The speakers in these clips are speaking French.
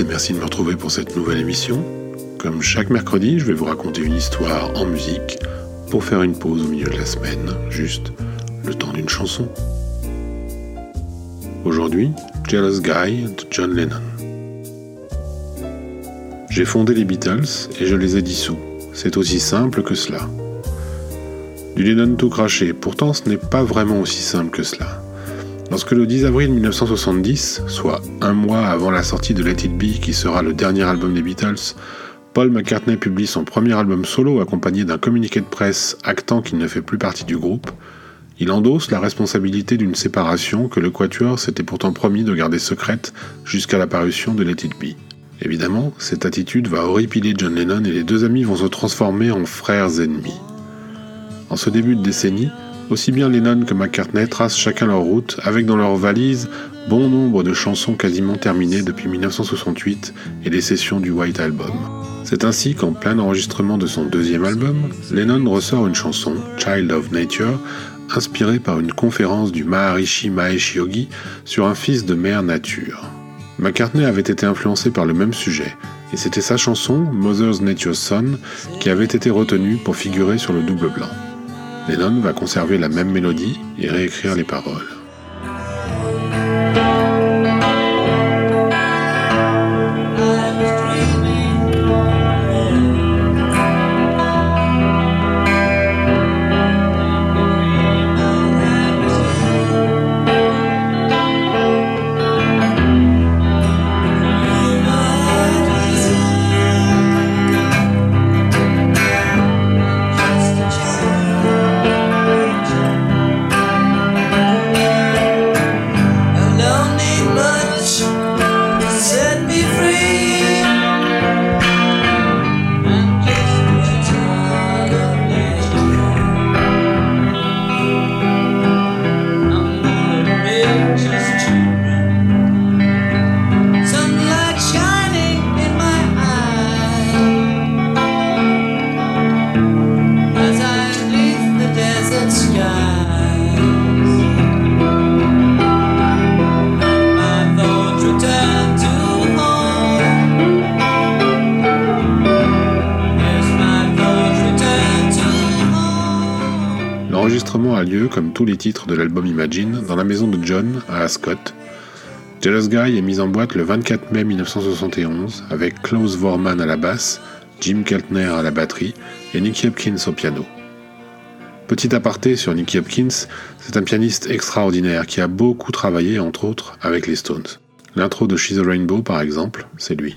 et merci de me retrouver pour cette nouvelle émission. Comme chaque mercredi, je vais vous raconter une histoire en musique pour faire une pause au milieu de la semaine, juste le temps d'une chanson. Aujourd'hui, Jealous Guy de John Lennon. J'ai fondé les Beatles et je les ai dissous. C'est aussi simple que cela. Du Lennon tout craché, pourtant ce n'est pas vraiment aussi simple que cela. Lorsque le 10 avril 1970, soit un mois avant la sortie de Let It Be qui sera le dernier album des Beatles, Paul McCartney publie son premier album solo accompagné d'un communiqué de presse actant qu'il ne fait plus partie du groupe, il endosse la responsabilité d'une séparation que le Quatuor s'était pourtant promis de garder secrète jusqu'à la parution de Let It Be. Évidemment, cette attitude va horripiler John Lennon et les deux amis vont se transformer en frères ennemis. En ce début de décennie, aussi bien Lennon que McCartney tracent chacun leur route, avec dans leur valise bon nombre de chansons quasiment terminées depuis 1968 et les sessions du White Album. C'est ainsi qu'en plein enregistrement de son deuxième album, Lennon ressort une chanson, Child of Nature, inspirée par une conférence du Maharishi Mahesh Yogi sur un fils de mère nature. McCartney avait été influencé par le même sujet, et c'était sa chanson, Mother's Nature's Son, qui avait été retenue pour figurer sur le double blanc. Lennon va conserver la même mélodie et réécrire les paroles. Tous les titres de l'album Imagine, dans la maison de John, à Ascot. Jealous Guy est mis en boîte le 24 mai 1971 avec Klaus Vorman à la basse, Jim Keltner à la batterie et Nicky Hopkins au piano. Petit aparté sur Nicky Hopkins, c'est un pianiste extraordinaire qui a beaucoup travaillé, entre autres, avec les Stones. L'intro de She's a Rainbow, par exemple, c'est lui.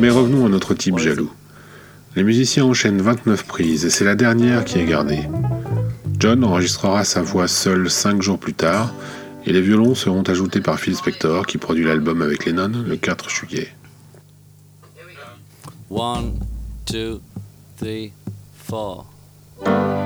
Mais revenons à notre type jaloux. Les musiciens enchaînent 29 prises et c'est la dernière qui est gardée. John enregistrera sa voix seule 5 jours plus tard et les violons seront ajoutés par Phil Spector qui produit l'album avec Lennon le 4 juillet. 1, 2, 3, 4.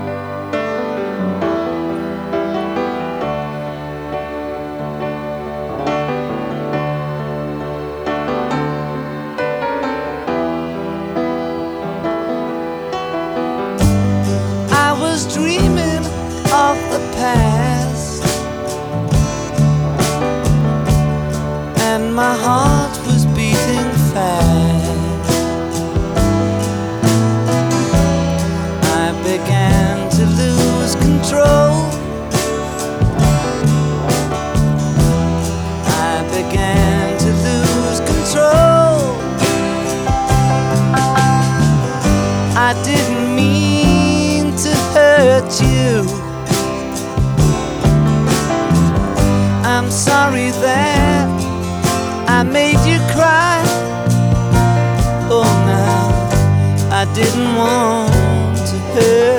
I'm sorry that. I made you cry. Oh, now I didn't want to hurt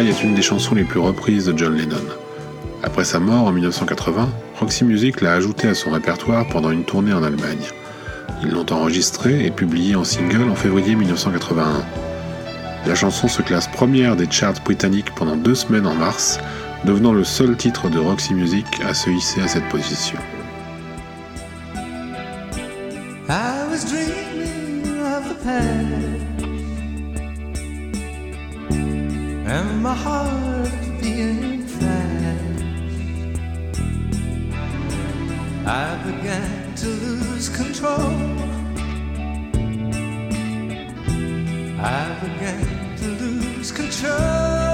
Est une des chansons les plus reprises de John Lennon. Après sa mort en 1980, Roxy Music l'a ajoutée à son répertoire pendant une tournée en Allemagne. Ils l'ont enregistrée et publiée en single en février 1981. La chanson se classe première des charts britanniques pendant deux semaines en mars, devenant le seul titre de Roxy Music à se hisser à cette position. And my heart being fast. I began to lose control. I began to lose control.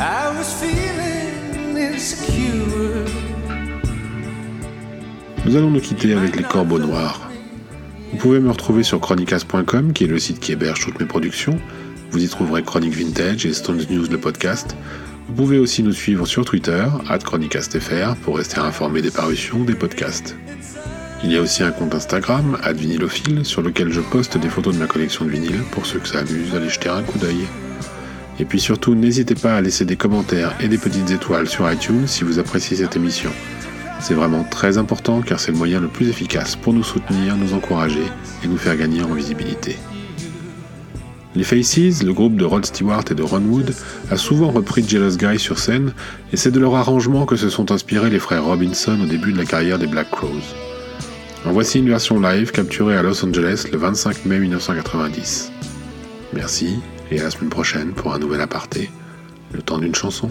I was feeling insecure. Nous allons nous quitter avec les corbeaux noirs. Vous pouvez me retrouver sur chronicas.com, qui est le site qui héberge toutes mes productions, vous y trouverez Chronique Vintage et Stones News le podcast. Vous pouvez aussi nous suivre sur Twitter, chronicastfr, pour rester informé des parutions des podcasts. Il y a aussi un compte Instagram, @vinylophile, sur lequel je poste des photos de ma collection de vinyles pour ceux que ça amuse, allez jeter un coup d'œil. Et puis surtout, n'hésitez pas à laisser des commentaires et des petites étoiles sur iTunes si vous appréciez cette émission. C'est vraiment très important car c'est le moyen le plus efficace pour nous soutenir, nous encourager et nous faire gagner en visibilité. Les Faces, le groupe de Rod Stewart et de Ron Wood, a souvent repris Jealous Guy sur scène, et c'est de leur arrangement que se sont inspirés les frères Robinson au début de la carrière des Black Crows. En voici une version live capturée à Los Angeles le 25 mai 1990. Merci, et à la semaine prochaine pour un nouvel aparté, le temps d'une chanson.